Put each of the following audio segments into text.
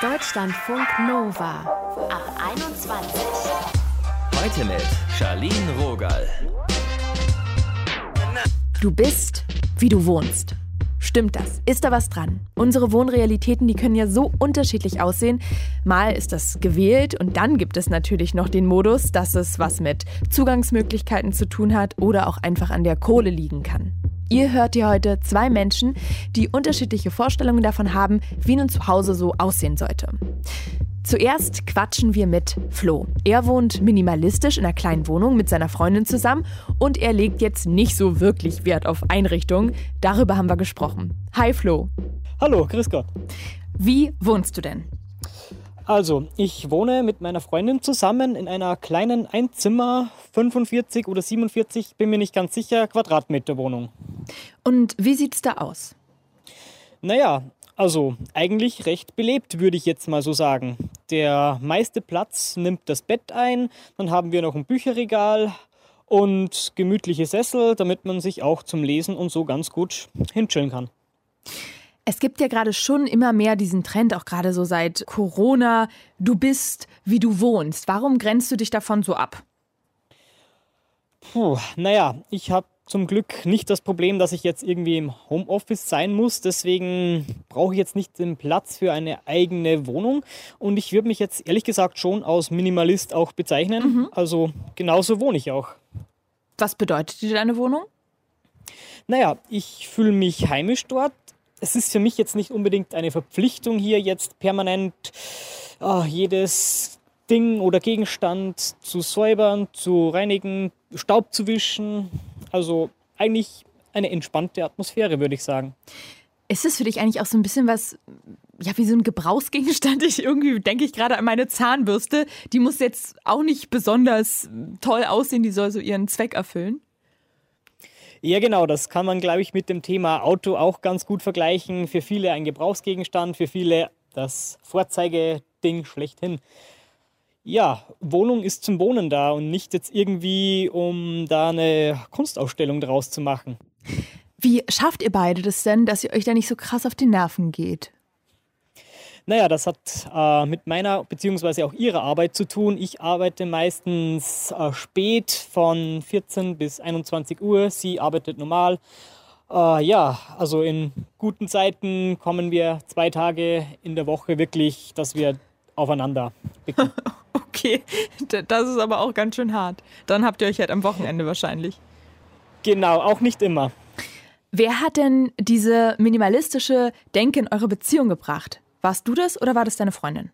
Deutschlandfunk Nova ab 21. Heute mit Charlene Rogal. Du bist, wie du wohnst. Stimmt das? Ist da was dran? Unsere Wohnrealitäten, die können ja so unterschiedlich aussehen. Mal ist das gewählt und dann gibt es natürlich noch den Modus, dass es was mit Zugangsmöglichkeiten zu tun hat oder auch einfach an der Kohle liegen kann. Ihr hört hier heute zwei Menschen, die unterschiedliche Vorstellungen davon haben, wie ein Zuhause so aussehen sollte. Zuerst quatschen wir mit Flo. Er wohnt minimalistisch in einer kleinen Wohnung mit seiner Freundin zusammen und er legt jetzt nicht so wirklich Wert auf Einrichtungen. Darüber haben wir gesprochen. Hi Flo. Hallo, grüß Gott. Wie wohnst du denn? Also, ich wohne mit meiner Freundin zusammen in einer kleinen Einzimmer, 45 oder 47, bin mir nicht ganz sicher, Quadratmeter Wohnung. Und wie sieht's da aus? Naja, also eigentlich recht belebt, würde ich jetzt mal so sagen. Der meiste Platz nimmt das Bett ein, dann haben wir noch ein Bücherregal und gemütliche Sessel, damit man sich auch zum Lesen und so ganz gut hinchillen kann. Es gibt ja gerade schon immer mehr diesen Trend, auch gerade so seit Corona, du bist, wie du wohnst. Warum grenzt du dich davon so ab? Puh, naja, ich habe zum Glück nicht das Problem, dass ich jetzt irgendwie im Homeoffice sein muss. Deswegen brauche ich jetzt nicht den Platz für eine eigene Wohnung. Und ich würde mich jetzt ehrlich gesagt schon als Minimalist auch bezeichnen. Mhm. Also genauso wohne ich auch. Was bedeutet dir deine Wohnung? Naja, ich fühle mich heimisch dort. Es ist für mich jetzt nicht unbedingt eine Verpflichtung hier jetzt permanent oh, jedes Ding oder Gegenstand zu säubern, zu reinigen, Staub zu wischen. Also eigentlich eine entspannte Atmosphäre, würde ich sagen. Ist es für dich eigentlich auch so ein bisschen was, ja, wie so ein Gebrauchsgegenstand? Ich irgendwie denke ich gerade an meine Zahnbürste. Die muss jetzt auch nicht besonders toll aussehen, die soll so ihren Zweck erfüllen. Ja, genau, das kann man, glaube ich, mit dem Thema Auto auch ganz gut vergleichen. Für viele ein Gebrauchsgegenstand, für viele das Vorzeigeding schlechthin ja, Wohnung ist zum Wohnen da und nicht jetzt irgendwie, um da eine Kunstausstellung draus zu machen. Wie schafft ihr beide das denn, dass ihr euch da nicht so krass auf die Nerven geht? Naja, das hat äh, mit meiner bzw. auch ihrer Arbeit zu tun. Ich arbeite meistens äh, spät von 14 bis 21 Uhr. Sie arbeitet normal. Äh, ja, also in guten Zeiten kommen wir zwei Tage in der Woche wirklich, dass wir aufeinander blicken. Okay, das ist aber auch ganz schön hart. Dann habt ihr euch halt am Wochenende wahrscheinlich. Genau, auch nicht immer. Wer hat denn diese minimalistische Denke in eure Beziehung gebracht? Warst du das oder war das deine Freundin?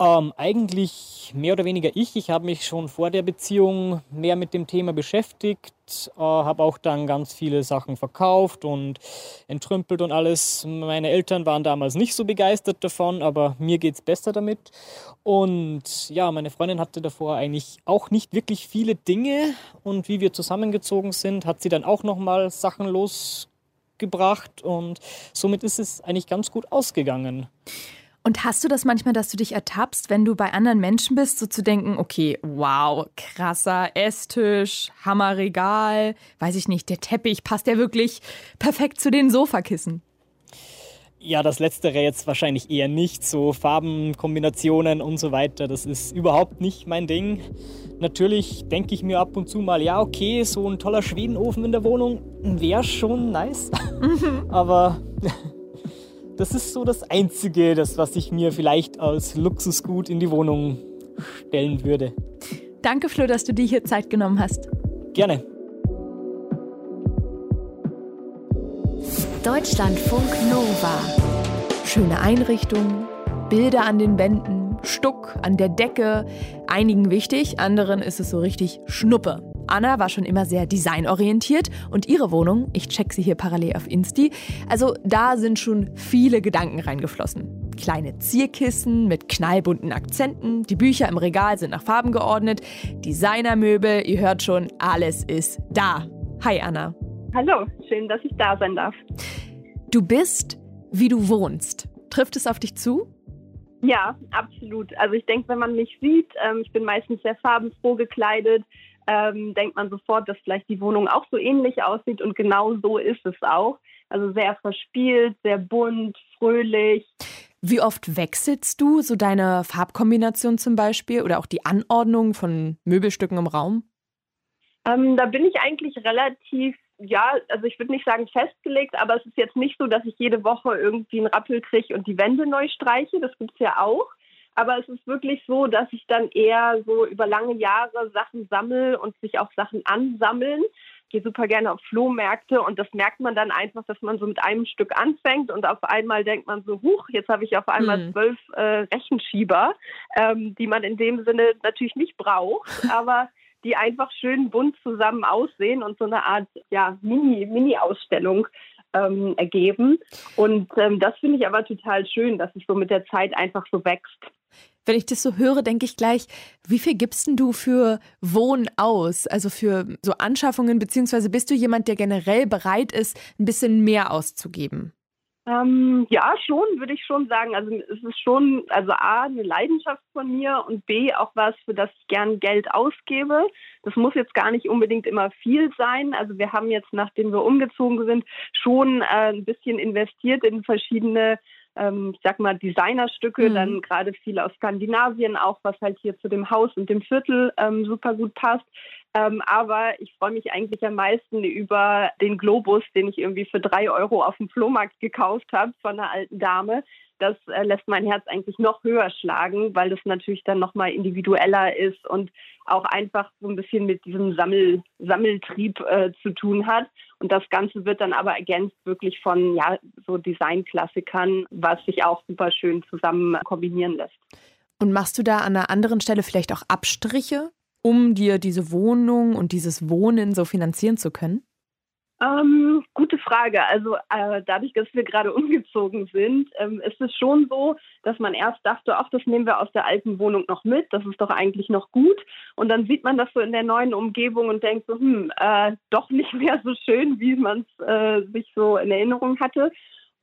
Ähm, eigentlich mehr oder weniger ich. Ich habe mich schon vor der Beziehung mehr mit dem Thema beschäftigt, äh, habe auch dann ganz viele Sachen verkauft und entrümpelt und alles. Meine Eltern waren damals nicht so begeistert davon, aber mir geht es besser damit. Und ja, meine Freundin hatte davor eigentlich auch nicht wirklich viele Dinge und wie wir zusammengezogen sind, hat sie dann auch nochmal Sachen losgebracht und somit ist es eigentlich ganz gut ausgegangen. Und hast du das manchmal, dass du dich ertappst, wenn du bei anderen Menschen bist, so zu denken, okay, wow, krasser Esstisch, Hammerregal, weiß ich nicht, der Teppich passt ja wirklich perfekt zu den Sofakissen? Ja, das letztere jetzt wahrscheinlich eher nicht. So Farbenkombinationen und so weiter, das ist überhaupt nicht mein Ding. Natürlich denke ich mir ab und zu mal, ja, okay, so ein toller Schwedenofen in der Wohnung wäre schon nice. Aber das ist so das Einzige, das, was ich mir vielleicht als Luxusgut in die Wohnung stellen würde. Danke, Flo, dass du dir hier Zeit genommen hast. Gerne. Deutschlandfunk Nova. Schöne Einrichtungen, Bilder an den Wänden, Stuck an der Decke. Einigen wichtig, anderen ist es so richtig Schnuppe. Anna war schon immer sehr designorientiert und ihre Wohnung, ich check sie hier parallel auf Insti, also da sind schon viele Gedanken reingeflossen. Kleine Zierkissen mit knallbunten Akzenten, die Bücher im Regal sind nach Farben geordnet, Designermöbel, ihr hört schon, alles ist da. Hi Anna. Hallo, schön, dass ich da sein darf. Du bist, wie du wohnst. Trifft es auf dich zu? Ja, absolut. Also ich denke, wenn man mich sieht, ähm, ich bin meistens sehr farbenfroh gekleidet, ähm, denkt man sofort, dass vielleicht die Wohnung auch so ähnlich aussieht und genau so ist es auch. Also sehr verspielt, sehr bunt, fröhlich. Wie oft wechselst du so deine Farbkombination zum Beispiel oder auch die Anordnung von Möbelstücken im Raum? Ähm, da bin ich eigentlich relativ, ja, also ich würde nicht sagen festgelegt, aber es ist jetzt nicht so, dass ich jede Woche irgendwie einen Rappel kriege und die Wände neu streiche. Das gibt es ja auch. Aber es ist wirklich so, dass ich dann eher so über lange Jahre Sachen sammle und sich auch Sachen ansammeln. Ich gehe super gerne auf Flohmärkte und das merkt man dann einfach, dass man so mit einem Stück anfängt und auf einmal denkt man so, huch, jetzt habe ich auf einmal mhm. zwölf äh, Rechenschieber, ähm, die man in dem Sinne natürlich nicht braucht, aber die einfach schön bunt zusammen aussehen und so eine Art ja, Mini, Mini-Ausstellung ähm, ergeben. Und ähm, das finde ich aber total schön, dass es so mit der Zeit einfach so wächst. Wenn ich das so höre, denke ich gleich, wie viel gibst denn du für Wohnen aus? Also für so Anschaffungen, beziehungsweise bist du jemand, der generell bereit ist, ein bisschen mehr auszugeben? Ähm, ja, schon, würde ich schon sagen. Also es ist schon, also A, eine Leidenschaft von mir und B, auch was, für das ich gern Geld ausgebe. Das muss jetzt gar nicht unbedingt immer viel sein. Also wir haben jetzt, nachdem wir umgezogen sind, schon äh, ein bisschen investiert in verschiedene ähm, ich sag mal, Designerstücke, mhm. dann gerade viel aus Skandinavien, auch was halt hier zu dem Haus und dem Viertel ähm, super gut passt. Ähm, aber ich freue mich eigentlich am meisten über den Globus, den ich irgendwie für drei Euro auf dem Flohmarkt gekauft habe von einer alten Dame. Das äh, lässt mein Herz eigentlich noch höher schlagen, weil das natürlich dann nochmal individueller ist und auch einfach so ein bisschen mit diesem Sammel, Sammeltrieb äh, zu tun hat. Und das Ganze wird dann aber ergänzt wirklich von ja, so Designklassikern, was sich auch super schön zusammen kombinieren lässt. Und machst du da an einer anderen Stelle vielleicht auch Abstriche? Um dir diese Wohnung und dieses Wohnen so finanzieren zu können? Ähm, gute Frage. Also äh, dadurch, dass wir gerade umgezogen sind, ähm, ist es schon so, dass man erst dachte, ach, das nehmen wir aus der alten Wohnung noch mit, das ist doch eigentlich noch gut. Und dann sieht man das so in der neuen Umgebung und denkt so, hm, äh, doch nicht mehr so schön, wie man es äh, sich so in Erinnerung hatte.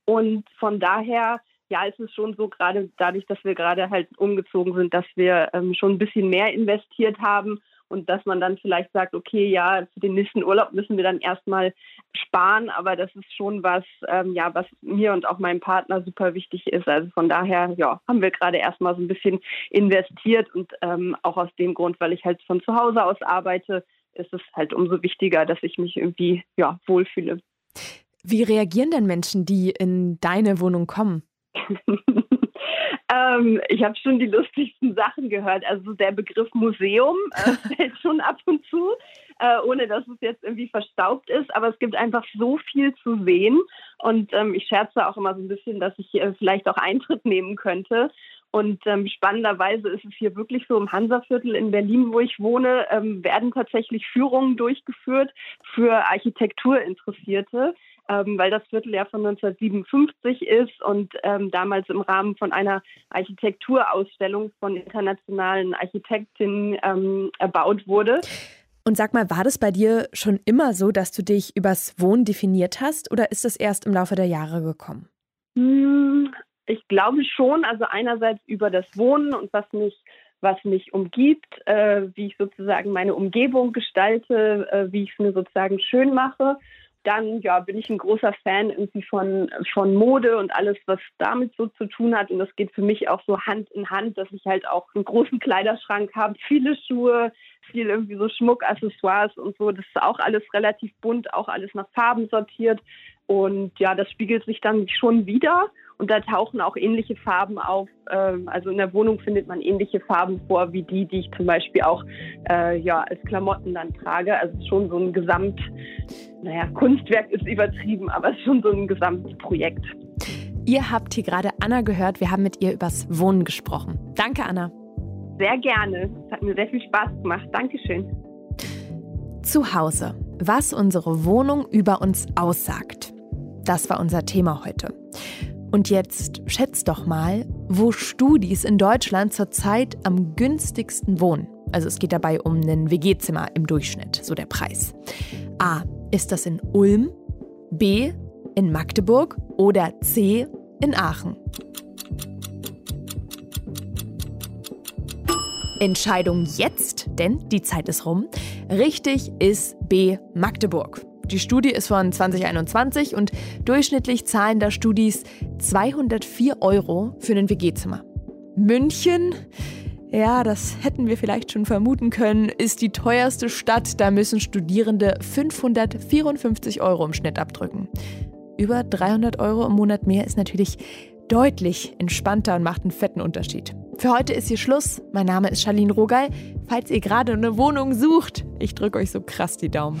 Und von daher ja, es ist schon so, gerade dadurch, dass wir gerade halt umgezogen sind, dass wir ähm, schon ein bisschen mehr investiert haben und dass man dann vielleicht sagt, okay, ja, für den nächsten Urlaub müssen wir dann erstmal sparen, aber das ist schon was, ähm, ja, was mir und auch meinem Partner super wichtig ist. Also von daher, ja, haben wir gerade erstmal so ein bisschen investiert und ähm, auch aus dem Grund, weil ich halt von zu Hause aus arbeite, ist es halt umso wichtiger, dass ich mich irgendwie, ja, wohlfühle. Wie reagieren denn Menschen, die in deine Wohnung kommen? ähm, ich habe schon die lustigsten Sachen gehört. Also der Begriff Museum äh, fällt schon ab und zu, äh, ohne dass es jetzt irgendwie verstaubt ist. Aber es gibt einfach so viel zu sehen. Und ähm, ich scherze auch immer so ein bisschen, dass ich äh, vielleicht auch Eintritt nehmen könnte. Und ähm, spannenderweise ist es hier wirklich so im Hansaviertel in Berlin, wo ich wohne, ähm, werden tatsächlich Führungen durchgeführt für Architekturinteressierte ähm, weil das Viertel ja von 1957 ist und ähm, damals im Rahmen von einer Architekturausstellung von internationalen Architektinnen ähm, erbaut wurde. Und sag mal, war das bei dir schon immer so, dass du dich übers Wohnen definiert hast oder ist das erst im Laufe der Jahre gekommen? Hm, ich glaube schon, also einerseits über das Wohnen und was mich was mich umgibt, äh, wie ich sozusagen meine Umgebung gestalte, äh, wie ich es mir sozusagen schön mache dann ja, bin ich ein großer Fan irgendwie von, von Mode und alles, was damit so zu tun hat. Und das geht für mich auch so Hand in Hand, dass ich halt auch einen großen Kleiderschrank habe, viele Schuhe, viel irgendwie so Schmuck, Accessoires und so. Das ist auch alles relativ bunt, auch alles nach Farben sortiert. Und ja, das spiegelt sich dann schon wieder. Und da tauchen auch ähnliche Farben auf. Ähm, also in der Wohnung findet man ähnliche Farben vor, wie die, die ich zum Beispiel auch äh, ja, als Klamotten dann trage. Also schon so ein Gesamt, naja, Kunstwerk ist übertrieben, aber es ist schon so ein Gesamtprojekt. Ihr habt hier gerade Anna gehört. Wir haben mit ihr übers Wohnen gesprochen. Danke, Anna. Sehr gerne. Es hat mir sehr viel Spaß gemacht. Dankeschön. Zu Hause. Was unsere Wohnung über uns aussagt. Das war unser Thema heute. Und jetzt schätzt doch mal, wo Studis in Deutschland zurzeit am günstigsten wohnen. Also es geht dabei um ein WG-Zimmer im Durchschnitt, so der Preis. A. Ist das in Ulm? B. In Magdeburg? Oder C. In Aachen? Entscheidung jetzt, denn die Zeit ist rum. Richtig ist B. Magdeburg. Die Studie ist von 2021 und durchschnittlich zahlen da Studis 204 Euro für ein WG-Zimmer. München, ja, das hätten wir vielleicht schon vermuten können, ist die teuerste Stadt. Da müssen Studierende 554 Euro im Schnitt abdrücken. Über 300 Euro im Monat mehr ist natürlich deutlich entspannter und macht einen fetten Unterschied. Für heute ist hier Schluss. Mein Name ist Charlene Rogal. Falls ihr gerade eine Wohnung sucht, ich drücke euch so krass die Daumen.